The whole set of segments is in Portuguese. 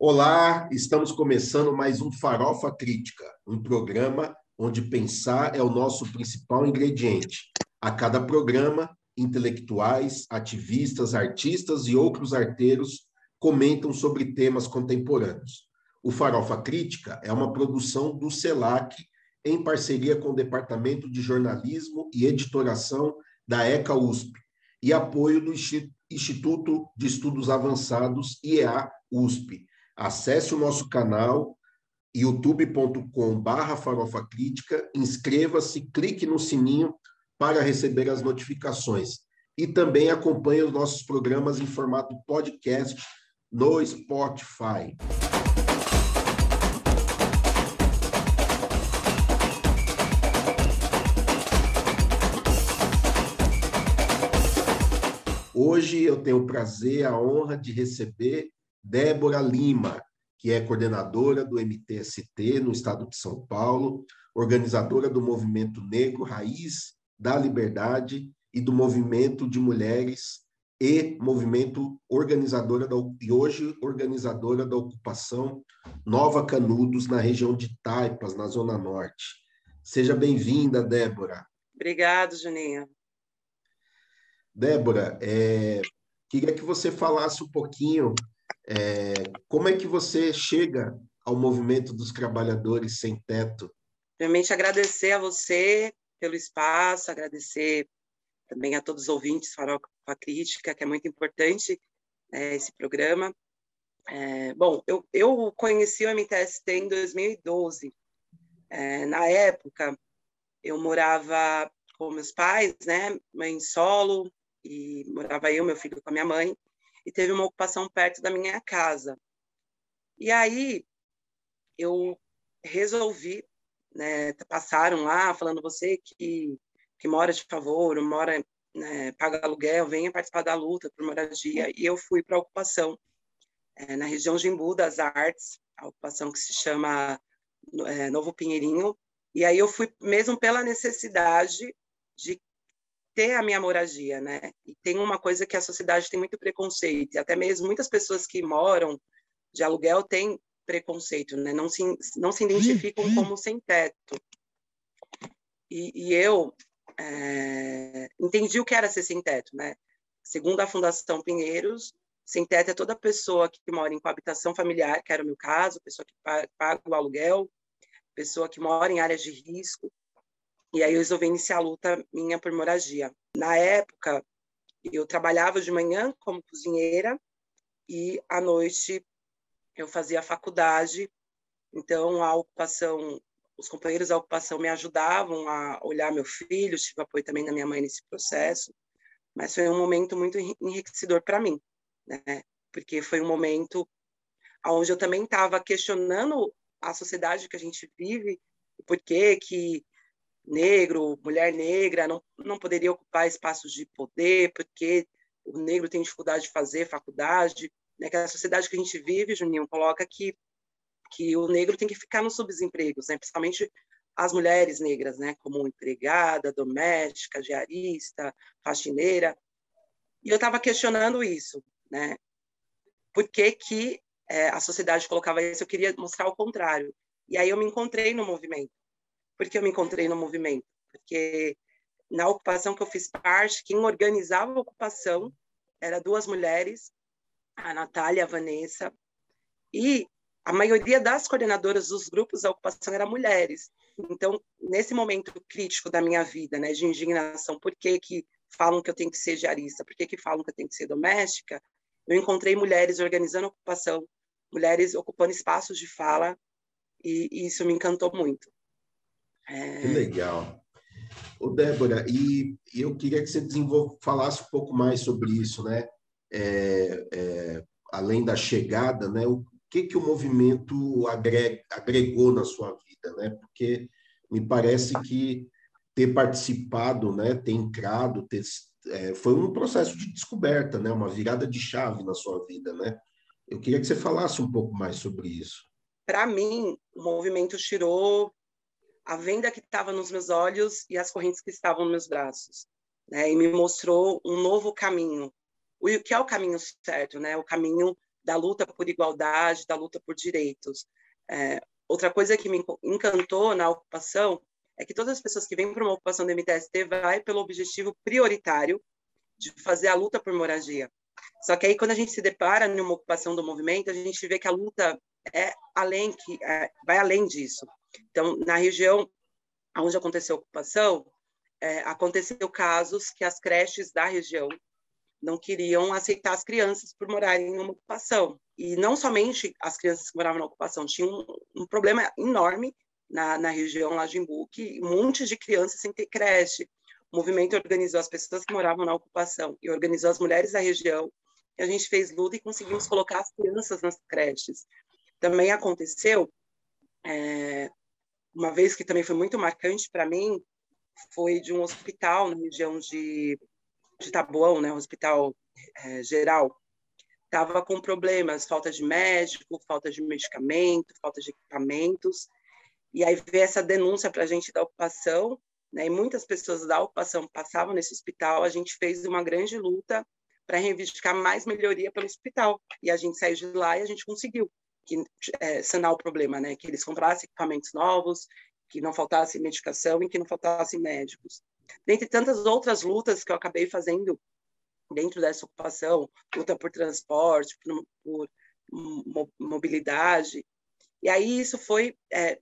Olá, estamos começando mais um Farofa Crítica, um programa onde pensar é o nosso principal ingrediente. A cada programa, intelectuais, ativistas, artistas e outros arteiros comentam sobre temas contemporâneos. O Farofa Crítica é uma produção do CELAC em parceria com o Departamento de Jornalismo e Editoração da ECA USP e apoio do Instituto de Estudos Avançados IEA USP. Acesse o nosso canal youtube.com/barra farofa crítica, inscreva-se, clique no sininho para receber as notificações. E também acompanhe os nossos programas em formato podcast no Spotify. Hoje eu tenho o prazer, a honra de receber Débora Lima, que é coordenadora do MTST no estado de São Paulo, organizadora do Movimento Negro Raiz da Liberdade e do Movimento de Mulheres e movimento organizadora da, e hoje organizadora da ocupação Nova Canudos na região de Taipas, na Zona Norte. Seja bem-vinda, Débora. Obrigado, Juninho. Débora, é, queria que você falasse um pouquinho é, como é que você chega ao movimento dos trabalhadores sem teto. Primeiramente, agradecer a você pelo espaço, agradecer também a todos os ouvintes Farofa Crítica, que é muito importante é, esse programa. É, bom, eu, eu conheci o MTST em 2012. É, na época, eu morava com meus pais, né, mãe solo, e morava eu, meu filho com a minha mãe, e teve uma ocupação perto da minha casa. E aí eu resolvi, né, passaram lá falando você que que mora de favor, mora né, paga aluguel, venha participar da luta por moradia. E eu fui para a ocupação é, na região de Embu das Artes, a ocupação que se chama é, Novo Pinheirinho. E aí eu fui mesmo pela necessidade de ter a minha moradia, né? E tem uma coisa que a sociedade tem muito preconceito, e até mesmo muitas pessoas que moram de aluguel têm preconceito, né? Não se, não se identificam como sem teto. E, e eu é, entendi o que era ser sem teto, né? Segundo a Fundação Pinheiros, sem teto é toda pessoa que mora em coabitação familiar, que era o meu caso, pessoa que paga o aluguel, pessoa que mora em áreas de risco, e aí eu resolvi iniciar a luta minha por moradia. Na época, eu trabalhava de manhã como cozinheira e à noite eu fazia faculdade. Então a ocupação, os companheiros da ocupação me ajudavam a olhar meu filho, tive apoio também da minha mãe nesse processo. Mas foi um momento muito enriquecedor para mim, né? Porque foi um momento onde eu também estava questionando a sociedade que a gente vive, por que que negro, mulher negra, não, não poderia ocupar espaços de poder, porque o negro tem dificuldade de fazer faculdade, né? que a sociedade que a gente vive, Juninho, coloca que, que o negro tem que ficar nos subempregos, né? principalmente as mulheres negras, né? como empregada, doméstica, diarista, faxineira. E eu estava questionando isso, né? Por que, que é, a sociedade colocava isso? Eu queria mostrar o contrário. E aí eu me encontrei no movimento porque eu me encontrei no movimento, porque na ocupação que eu fiz parte, quem organizava a ocupação era duas mulheres, a Natália e a Vanessa, e a maioria das coordenadoras dos grupos da ocupação eram mulheres. Então, nesse momento crítico da minha vida, né, de indignação, por que, que falam que eu tenho que ser diarista, por que, que falam que eu tenho que ser doméstica, eu encontrei mulheres organizando ocupação, mulheres ocupando espaços de fala, e, e isso me encantou muito. É... Que legal. Ô, Débora, e eu queria que você falasse um pouco mais sobre isso, né? É, é, além da chegada, né? O que, que o movimento agregou na sua vida, né? Porque me parece que ter participado, né? Ter entrado, ter, é, foi um processo de descoberta, né? Uma virada de chave na sua vida, né? Eu queria que você falasse um pouco mais sobre isso. Para mim, o movimento tirou a venda que estava nos meus olhos e as correntes que estavam nos meus braços, né? E me mostrou um novo caminho. O que é o caminho certo, né? O caminho da luta por igualdade, da luta por direitos. É, outra coisa que me encantou na ocupação é que todas as pessoas que vêm para uma ocupação do MTST vai pelo objetivo prioritário de fazer a luta por moradia. Só que aí quando a gente se depara numa ocupação do movimento, a gente vê que a luta é além que é, vai além disso. Então, na região onde aconteceu a ocupação, é, aconteceu casos que as creches da região não queriam aceitar as crianças por morarem em uma ocupação. E não somente as crianças que moravam na ocupação, tinha um, um problema enorme na, na região lá de Imbuque, um monte de crianças sem ter creche. O movimento organizou as pessoas que moravam na ocupação e organizou as mulheres da região. E a gente fez luta e conseguimos colocar as crianças nas creches. Também aconteceu, é, uma vez que também foi muito marcante para mim, foi de um hospital na região de, de Taboão, né, um hospital é, geral, estava com problemas, falta de médico, falta de medicamento, falta de equipamentos, e aí veio essa denúncia para a gente da ocupação, né, e muitas pessoas da ocupação passavam nesse hospital, a gente fez uma grande luta para reivindicar mais melhoria pelo hospital, e a gente saiu de lá e a gente conseguiu que, é, sanar o problema, né, que eles comprassem equipamentos novos, que não faltasse medicação e que não faltasse médicos. Dentre tantas outras lutas que eu acabei fazendo dentro dessa ocupação, luta por transporte, por, por mobilidade, e aí isso foi é,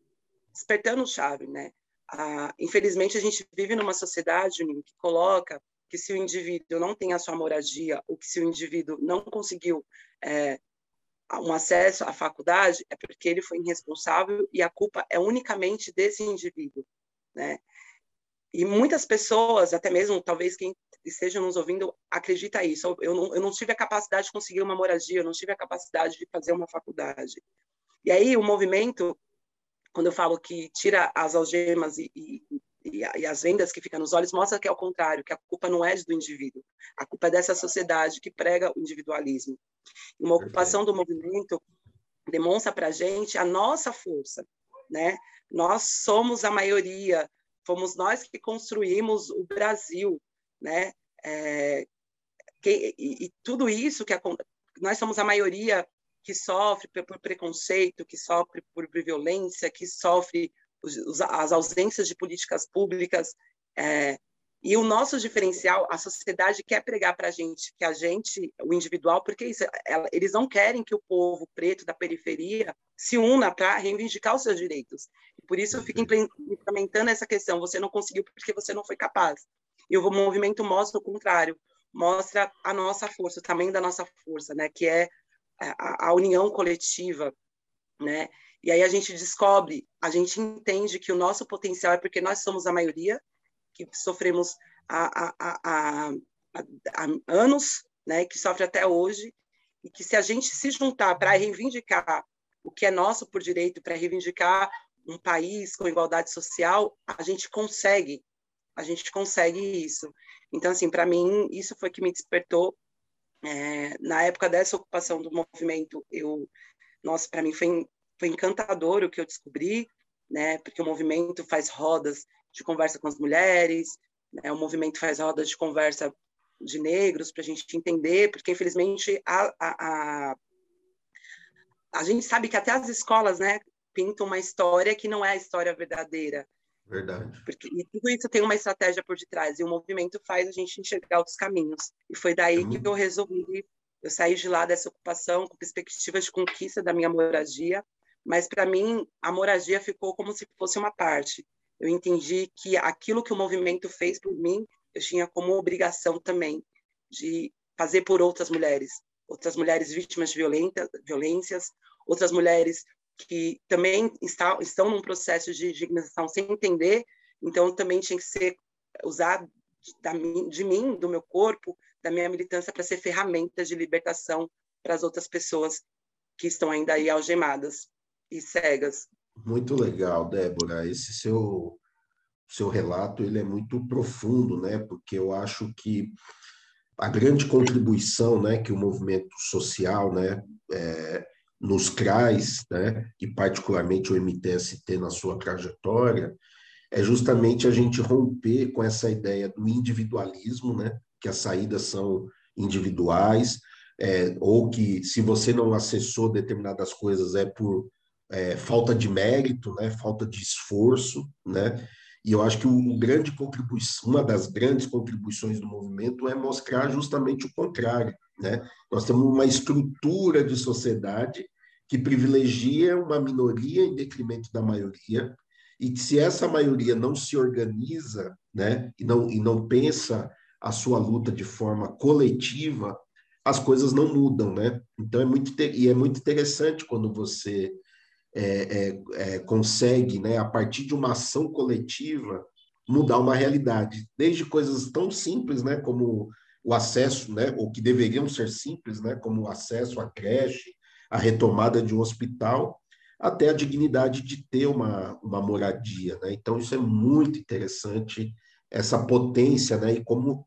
despertando chave, né? Ah, infelizmente, a gente vive numa sociedade que coloca que se o indivíduo não tem a sua moradia, ou que se o indivíduo não conseguiu é, um acesso à faculdade é porque ele foi irresponsável e a culpa é unicamente desse indivíduo, né? E muitas pessoas, até mesmo talvez quem esteja nos ouvindo, acredita isso. Eu não, eu não tive a capacidade de conseguir uma moradia, eu não tive a capacidade de fazer uma faculdade. E aí o movimento, quando eu falo que tira as algemas e, e, e, e as vendas que ficam nos olhos, mostra que é o contrário, que a culpa não é do indivíduo, a culpa é dessa sociedade que prega o individualismo. Uma ocupação do movimento demonstra para a gente a nossa força, né? Nós somos a maioria, fomos nós que construímos o Brasil, né? É, que, e, e, tudo isso que nós somos a maioria que sofre por preconceito, que sofre por violência, que sofre os, as ausências de políticas públicas, é, e o nosso diferencial, a sociedade quer pregar para a gente que a gente, o individual, porque isso, ela, eles não querem que o povo preto da periferia se una para reivindicar os seus direitos. E por isso eu fico implementando essa questão: você não conseguiu porque você não foi capaz. E o movimento mostra o contrário, mostra a nossa força, o tamanho da nossa força, né? Que é a, a união coletiva, né? E aí a gente descobre, a gente entende que o nosso potencial é porque nós somos a maioria que sofremos há, há, há, há anos, né, que sofre até hoje, e que se a gente se juntar para reivindicar o que é nosso por direito, para reivindicar um país com igualdade social, a gente consegue, a gente consegue isso. Então, assim, para mim, isso foi que me despertou. É, na época dessa ocupação do movimento, eu, nossa, para mim foi, foi encantador o que eu descobri, né? Porque o movimento faz rodas de conversa com as mulheres, né? o movimento faz rodas de conversa de negros para a gente entender, porque infelizmente a, a, a, a, gente sabe que até as escolas né, pintam uma história que não é a história verdadeira. Verdade. Porque, e tudo isso tem uma estratégia por detrás, e o movimento faz a gente enxergar outros caminhos. E foi daí uhum. que eu resolvi, eu saí de lá dessa ocupação com perspectivas de conquista da minha moradia, mas para mim a moradia ficou como se fosse uma parte. Eu entendi que aquilo que o movimento fez por mim, eu tinha como obrigação também de fazer por outras mulheres, outras mulheres vítimas de violenta, violências, outras mulheres que também está, estão num processo de dignização sem entender, então também tinha que ser usar de mim, do meu corpo, da minha militância para ser ferramentas de libertação para as outras pessoas que estão ainda aí algemadas e cegas. Muito legal, Débora. Esse seu seu relato ele é muito profundo, né? Porque eu acho que a grande contribuição, né, que o movimento social, né, é, nos traz, né, e particularmente o MTST na sua trajetória, é justamente a gente romper com essa ideia do individualismo, né, que as saídas são individuais, é, ou que se você não acessou determinadas coisas é por é, falta de mérito, né? falta de esforço, né? E eu acho que o, grande contribuição, uma das grandes contribuições do movimento é mostrar justamente o contrário, né? Nós temos uma estrutura de sociedade que privilegia uma minoria em detrimento da maioria, e que se essa maioria não se organiza, né, e não, e não pensa a sua luta de forma coletiva, as coisas não mudam, né? Então é muito e é muito interessante quando você é, é, é, consegue, né, a partir de uma ação coletiva, mudar uma realidade, desde coisas tão simples, né, como o acesso, né, ou que deveriam ser simples, né, como o acesso à creche, a retomada de um hospital, até a dignidade de ter uma, uma moradia, né? Então isso é muito interessante essa potência, né? E como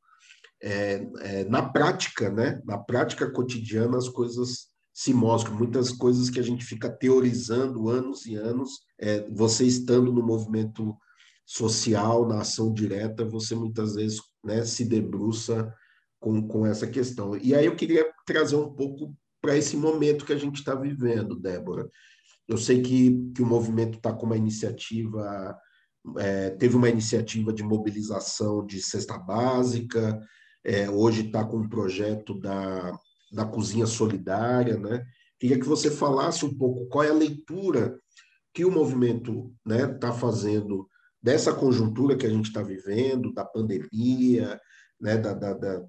é, é, na prática, né? Na prática cotidiana as coisas se mostram, muitas coisas que a gente fica teorizando anos e anos, é, você estando no movimento social, na ação direta, você muitas vezes né, se debruça com, com essa questão. E aí eu queria trazer um pouco para esse momento que a gente está vivendo, Débora. Eu sei que, que o movimento está com uma iniciativa, é, teve uma iniciativa de mobilização de cesta básica, é, hoje está com um projeto da, da cozinha solidária, né? Queria que você falasse um pouco qual é a leitura que o movimento está né, tá fazendo dessa conjuntura que a gente está vivendo, da pandemia, né, da, da, da,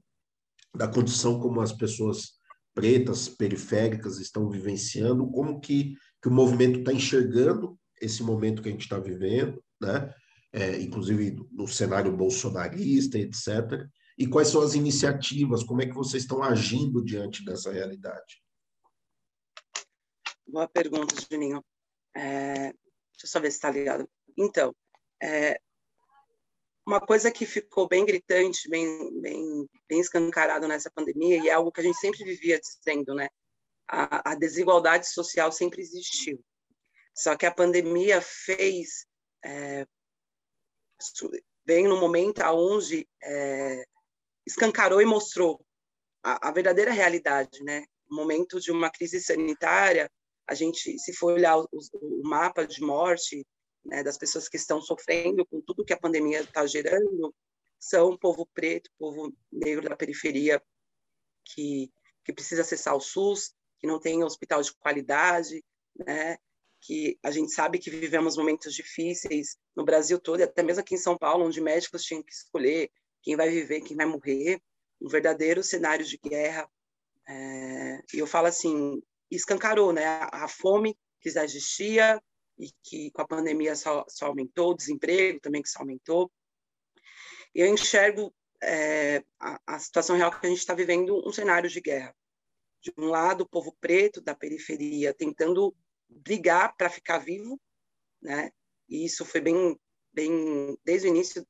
da, condição como as pessoas pretas, periféricas estão vivenciando, como que, que o movimento está enxergando esse momento que a gente está vivendo, né? É, inclusive no cenário bolsonarista, etc. E quais são as iniciativas? Como é que vocês estão agindo diante dessa realidade? Boa pergunta, Juninho. É, deixa eu só ver se está ligado. Então, é, uma coisa que ficou bem gritante, bem, bem, bem escancarado nessa pandemia, e é algo que a gente sempre vivia dizendo, né? A, a desigualdade social sempre existiu. Só que a pandemia fez. É, vem no momento onde é, escancarou e mostrou a, a verdadeira realidade, né? Momento de uma crise sanitária, a gente, se for olhar o, o mapa de morte né, das pessoas que estão sofrendo com tudo que a pandemia está gerando, são povo preto, povo negro da periferia que, que precisa acessar o SUS, que não tem hospital de qualidade, né? que a gente sabe que vivemos momentos difíceis no Brasil todo, e até mesmo aqui em São Paulo, onde médicos tinham que escolher quem vai viver, quem vai morrer, um verdadeiro cenário de guerra. É, e eu falo assim, escancarou, né? A fome que já existia e que com a pandemia só, só aumentou, o desemprego também que só aumentou. Eu enxergo é, a, a, situação real que a gente está vivendo um cenário de guerra. De um lado, o povo preto da periferia tentando brigar para ficar vivo, né? E isso foi bem bem desde o início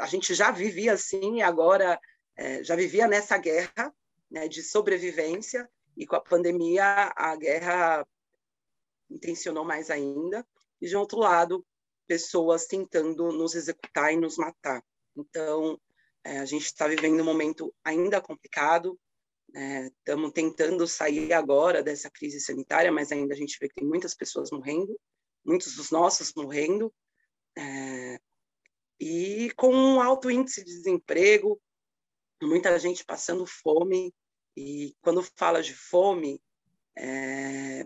a gente já vivia assim e agora é, já vivia nessa guerra né, de sobrevivência e com a pandemia a guerra intencionou mais ainda. E de outro lado pessoas tentando nos executar e nos matar. Então é, a gente está vivendo um momento ainda complicado estamos é, tentando sair agora dessa crise sanitária mas ainda a gente vê que tem muitas pessoas morrendo muitos dos nossos morrendo é, e com um alto índice de desemprego, muita gente passando fome. E quando fala de fome, é,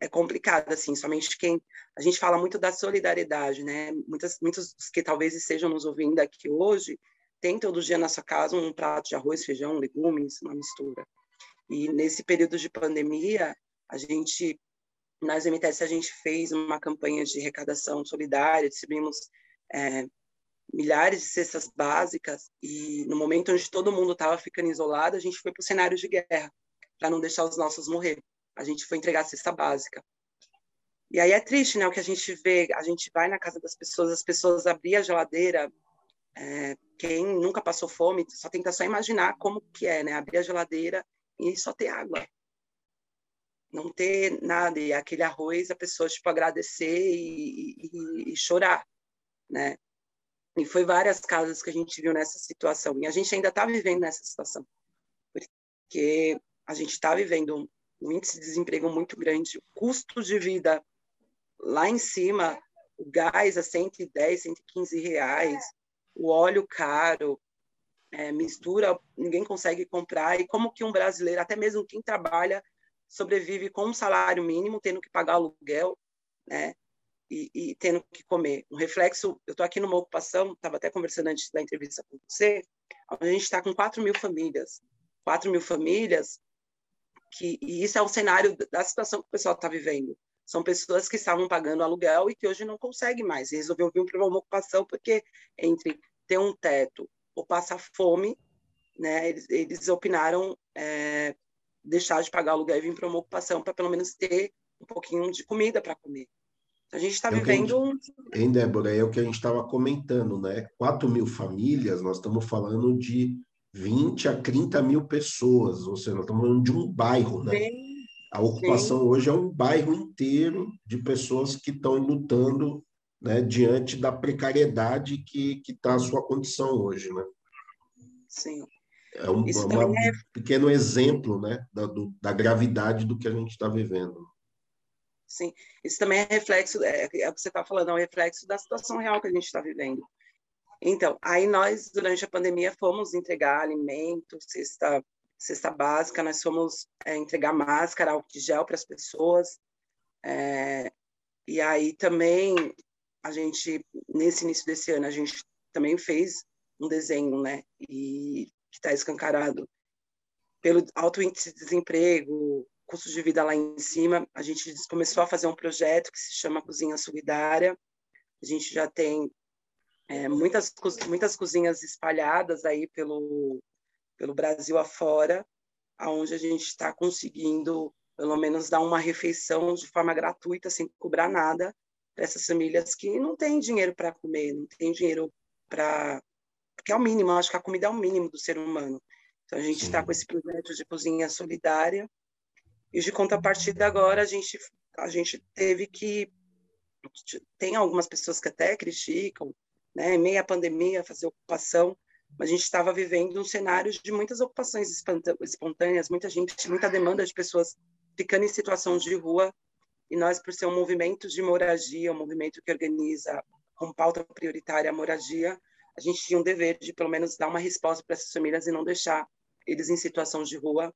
é complicado, assim, somente quem... A gente fala muito da solidariedade, né? Muitas, muitos que talvez estejam nos ouvindo aqui hoje tem todo dia na sua casa um prato de arroz, feijão, legumes, uma mistura. E nesse período de pandemia, a gente nas MTS a gente fez uma campanha de arrecadação solidária, distribuímos é, milhares de cestas básicas e no momento onde todo mundo estava ficando isolado, a gente foi para o cenário de guerra para não deixar os nossos morrer. A gente foi entregar a cesta básica. E aí é triste, né? O que a gente vê, a gente vai na casa das pessoas, as pessoas abrem a geladeira. É, quem nunca passou fome só tenta só imaginar como que é, né? Abrir a geladeira e só ter água não ter nada e aquele arroz a pessoa tipo agradecer e, e, e, chorar, né? E foi várias casas que a gente viu nessa situação. E a gente ainda está vivendo nessa situação, porque a gente está vivendo um índice de desemprego muito grande, o custo de vida lá em cima, o gás a 110, 115 reais, o óleo caro, é, mistura, ninguém consegue comprar, e como que um brasileiro, até mesmo quem trabalha, sobrevive com um salário mínimo, tendo que pagar aluguel, né? E, e tendo que comer. Um reflexo, eu estou aqui numa ocupação, estava até conversando antes da entrevista com você, a gente está com 4 mil famílias. 4 mil famílias, que, e isso é o cenário da situação que o pessoal está vivendo. São pessoas que estavam pagando aluguel e que hoje não conseguem mais. E resolveu vir para uma ocupação porque entre ter um teto ou passar fome, né, eles, eles opinaram é, deixar de pagar aluguel e vir para uma ocupação para pelo menos ter um pouquinho de comida para comer. A gente está é vivendo. Gente, hein, Débora? É o que a gente estava comentando, né? 4 mil famílias, nós estamos falando de 20 a 30 mil pessoas, ou seja, nós estamos falando de um bairro, né? Sim, a ocupação sim. hoje é um bairro inteiro de pessoas que estão lutando né, diante da precariedade que está a sua condição hoje, né? Sim. É um uma, é... pequeno exemplo né, da, do, da gravidade do que a gente está vivendo. Sim, isso também é reflexo, é, é o que você está falando, é um reflexo da situação real que a gente está vivendo. Então, aí nós, durante a pandemia, fomos entregar alimento, cesta, cesta básica, nós fomos é, entregar máscara, álcool de gel para as pessoas. É, e aí também, a gente, nesse início desse ano, a gente também fez um desenho, né? E que está escancarado pelo alto índice de desemprego, custo de vida lá em cima, a gente começou a fazer um projeto que se chama Cozinha Solidária. A gente já tem é, muitas, muitas cozinhas espalhadas aí pelo, pelo Brasil afora, aonde a gente está conseguindo, pelo menos, dar uma refeição de forma gratuita, sem cobrar nada, para essas famílias que não têm dinheiro para comer, não têm dinheiro para. Porque é o mínimo, eu acho que a comida é o mínimo do ser humano. Então, a gente está com esse projeto de cozinha solidária, e de contrapartida agora a gente a gente teve que tem algumas pessoas que até criticam, né, meia pandemia fazer ocupação, mas a gente estava vivendo um cenário de muitas ocupações espontâneas, muita gente, muita demanda de pessoas ficando em situação de rua, e nós, por ser um movimento de moradia, um movimento que organiza com pauta prioritária a moradia, a gente tinha um dever de, pelo menos, dar uma resposta para essas famílias e não deixar eles em situação de rua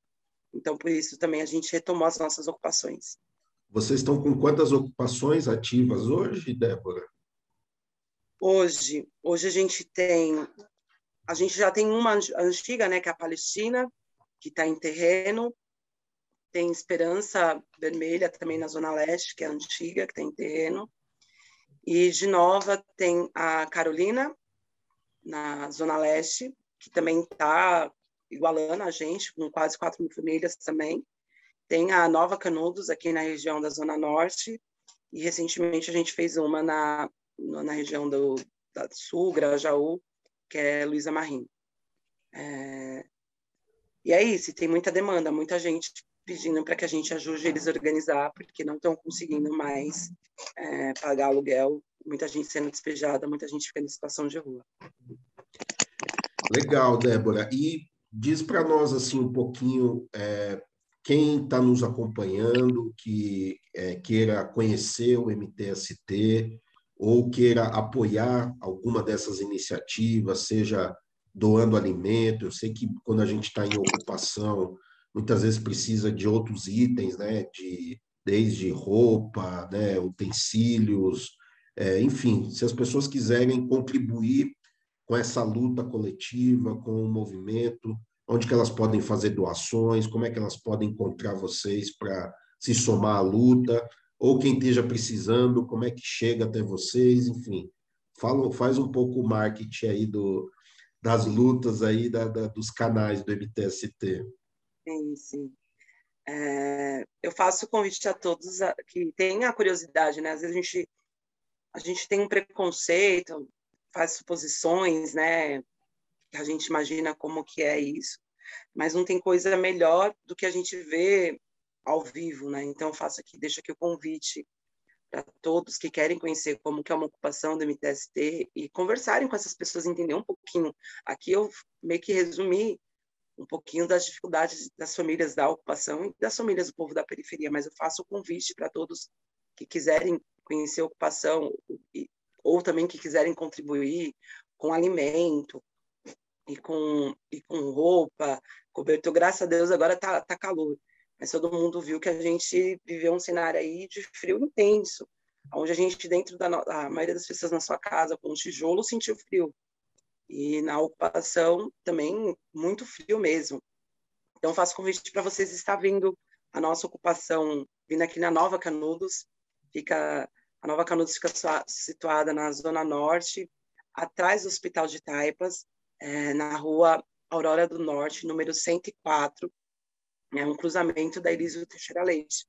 então, por isso também a gente retomou as nossas ocupações. Vocês estão com quantas ocupações ativas hoje, Débora? Hoje, hoje a gente tem, a gente já tem uma antiga, né, que é a Palestina, que está em terreno. Tem Esperança Vermelha também na Zona Leste, que é antiga, que está em terreno. E de Nova tem a Carolina, na Zona Leste, que também está igualando a gente, com quase 4 mil famílias também. Tem a Nova Canudos, aqui na região da Zona Norte, e recentemente a gente fez uma na, na região do da Sul, Grajaú, que é Luísa Marim. É... E é isso, tem muita demanda, muita gente pedindo para que a gente ajude eles a organizar, porque não estão conseguindo mais é, pagar aluguel, muita gente sendo despejada, muita gente ficando em situação de rua. Legal, Débora. E Diz para nós assim um pouquinho é, quem está nos acompanhando, que é, queira conhecer o MTST ou queira apoiar alguma dessas iniciativas, seja doando alimento. Eu sei que quando a gente está em ocupação, muitas vezes precisa de outros itens, né? De, desde roupa, né? utensílios, é, enfim, se as pessoas quiserem contribuir com essa luta coletiva, com o movimento, onde que elas podem fazer doações, como é que elas podem encontrar vocês para se somar à luta, ou quem esteja precisando, como é que chega até vocês, enfim. Fala, faz um pouco o marketing aí do, das lutas aí da, da, dos canais do MTST. Sim, sim. É, eu faço convite a todos a, que têm a curiosidade, né? Às vezes a gente, a gente tem um preconceito, faz suposições, né? A gente imagina como que é isso, mas não tem coisa melhor do que a gente vê ao vivo, né? Então faço aqui, deixo aqui o convite para todos que querem conhecer como que é uma ocupação do MTST e conversarem com essas pessoas, entender um pouquinho. Aqui eu meio que resumi um pouquinho das dificuldades das famílias da ocupação e das famílias do povo da periferia, mas eu faço o convite para todos que quiserem conhecer a ocupação ou também que quiserem contribuir com alimento e com, e com roupa, cobertor. Graças a Deus agora está tá calor, mas todo mundo viu que a gente viveu um cenário aí de frio intenso, onde a gente, dentro da a maioria das pessoas na sua casa, com tijolo, sentiu frio. E na ocupação também muito frio mesmo. Então faço convite para vocês estar vindo a nossa ocupação, vindo aqui na Nova Canudos. Fica a Nova Canudos fica situada na zona norte, atrás do Hospital de Taipas, é, na rua Aurora do Norte, número 104, é um cruzamento da Elísio Teixeira Leite.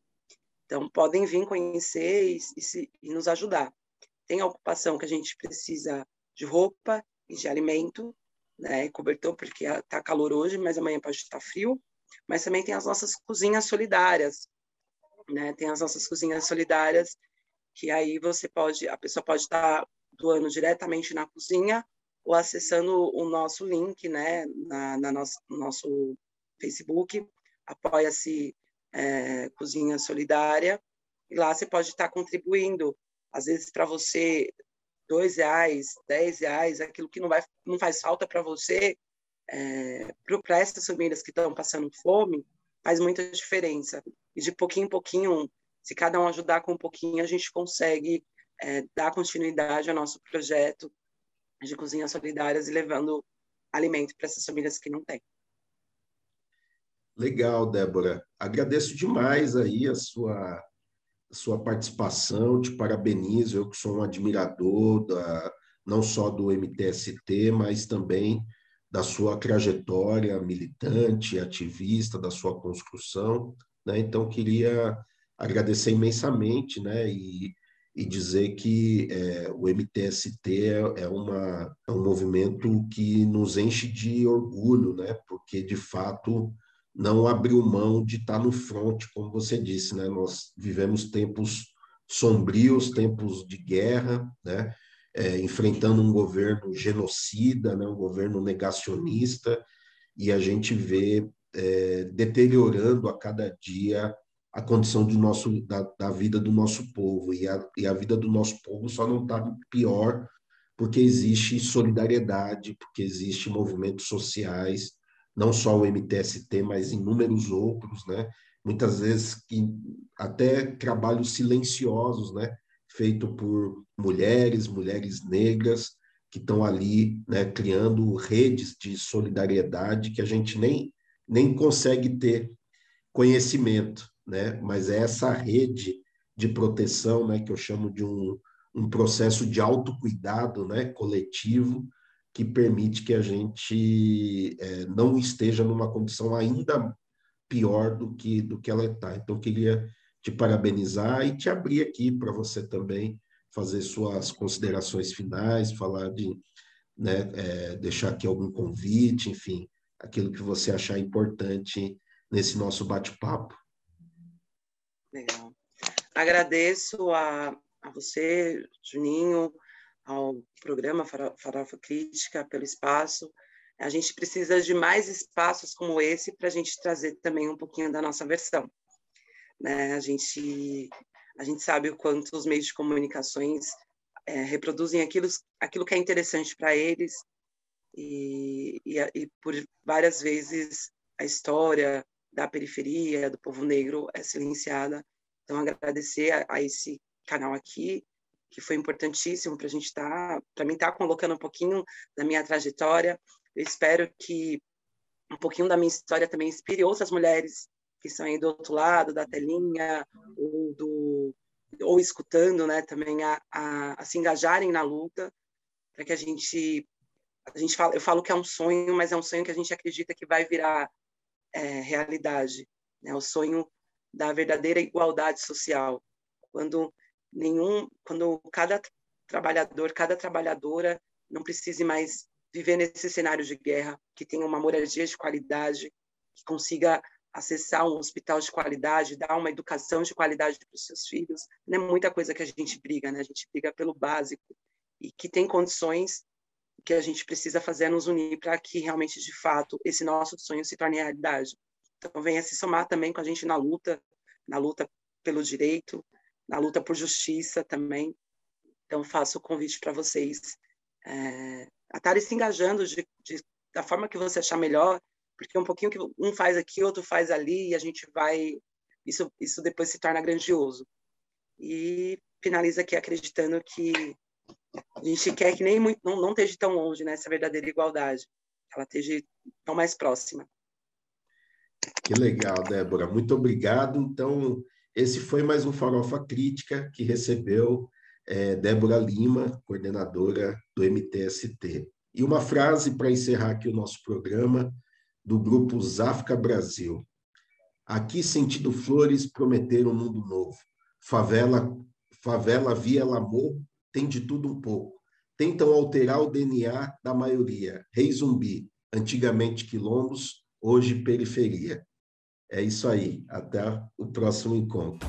Então, podem vir conhecer e, e, se, e nos ajudar. Tem a ocupação que a gente precisa de roupa de alimento, né, cobertor, porque está calor hoje, mas amanhã pode estar frio. Mas também tem as nossas cozinhas solidárias, né? Tem as nossas cozinhas solidárias, que aí você pode, a pessoa pode estar doando diretamente na cozinha ou acessando o nosso link, né, na, na nosso, no nosso Facebook, apoia-se é, Cozinha Solidária, e lá você pode estar contribuindo, às vezes para você dois reais, dez reais, aquilo que não, vai, não faz falta para você, é, para essas famílias que estão passando fome, faz muita diferença. E de pouquinho em pouquinho, se cada um ajudar com um pouquinho, a gente consegue é, dar continuidade ao nosso projeto de cozinhas solidárias e levando alimento para essas famílias que não têm. Legal, Débora. Agradeço demais aí a sua sua participação, te parabenizo, eu que sou um admirador da, não só do MTST, mas também da sua trajetória militante, ativista, da sua construção, né? Então queria agradecer imensamente, né? E, e dizer que é, o MTST é, é, uma, é um movimento que nos enche de orgulho, né? Porque de fato não abriu mão de estar no front, como você disse, né? Nós vivemos tempos sombrios, tempos de guerra, né? É, enfrentando um governo genocida, né? Um governo negacionista, e a gente vê é, deteriorando a cada dia a condição de nosso, da, da vida do nosso povo. E a, e a vida do nosso povo só não está pior porque existe solidariedade, porque existe movimentos sociais, não só o MTST, mas inúmeros outros, né? Muitas vezes que até trabalhos silenciosos, né? Feito por mulheres, mulheres negras que estão ali, né? Criando redes de solidariedade que a gente nem nem consegue ter conhecimento, né? Mas é essa rede de proteção, né? Que eu chamo de um um processo de autocuidado, né? Coletivo que permite que a gente é, não esteja numa condição ainda pior do que do que ela está. Então, queria te parabenizar e te abrir aqui para você também fazer suas considerações finais, falar de, né, é, deixar aqui algum convite, enfim, aquilo que você achar importante nesse nosso bate-papo. Legal. Agradeço a, a você, Juninho, ao programa Farofa Crítica pelo espaço. A gente precisa de mais espaços como esse para a gente trazer também um pouquinho da nossa versão. Né? A, gente, a gente sabe o quanto os meios de comunicações é, reproduzem aquilo, aquilo que é interessante para eles e, e, e por várias vezes a história da periferia, do povo negro é silenciada. Então, agradecer a, a esse canal aqui que foi importantíssimo para a gente estar, tá, para mim estar tá colocando um pouquinho da minha trajetória. Eu espero que um pouquinho da minha história também inspire outras mulheres que estão aí do outro lado da telinha ou do ou escutando, né, também a, a, a se engajarem na luta para que a gente a gente fala, eu falo que é um sonho, mas é um sonho que a gente acredita que vai virar é, realidade, né? O sonho da verdadeira igualdade social, quando nenhum, quando cada trabalhador, cada trabalhadora não precise mais viver nesse cenário de guerra, que tenha uma moradia de qualidade, que consiga acessar um hospital de qualidade, dar uma educação de qualidade para os seus filhos. Não é muita coisa que a gente briga, né? A gente briga pelo básico e que tem condições que a gente precisa fazer é nos unir para que realmente, de fato, esse nosso sonho se torne realidade. Então, venha se somar também com a gente na luta, na luta pelo direito, na luta por justiça também. Então, faço o convite para vocês é, a estarem se engajando de, de, da forma que você achar melhor, porque um pouquinho que um faz aqui, outro faz ali, e a gente vai. Isso, isso depois se torna grandioso. E finaliza aqui acreditando que a gente quer que nem muito, não, não esteja tão longe nessa né, verdadeira igualdade, ela esteja tão mais próxima. Que legal, Débora. Muito obrigado. Então, esse foi mais um Farofa Crítica que recebeu é, Débora Lima, coordenadora do MTST. E uma frase para encerrar aqui o nosso programa, do grupo Zafka Brasil. Aqui, sentido flores, prometer um mundo novo. Favela, favela via Lamor, tem de tudo um pouco. Tentam alterar o DNA da maioria. Rei Zumbi, antigamente quilombos, hoje periferia. É isso aí. Até o próximo encontro.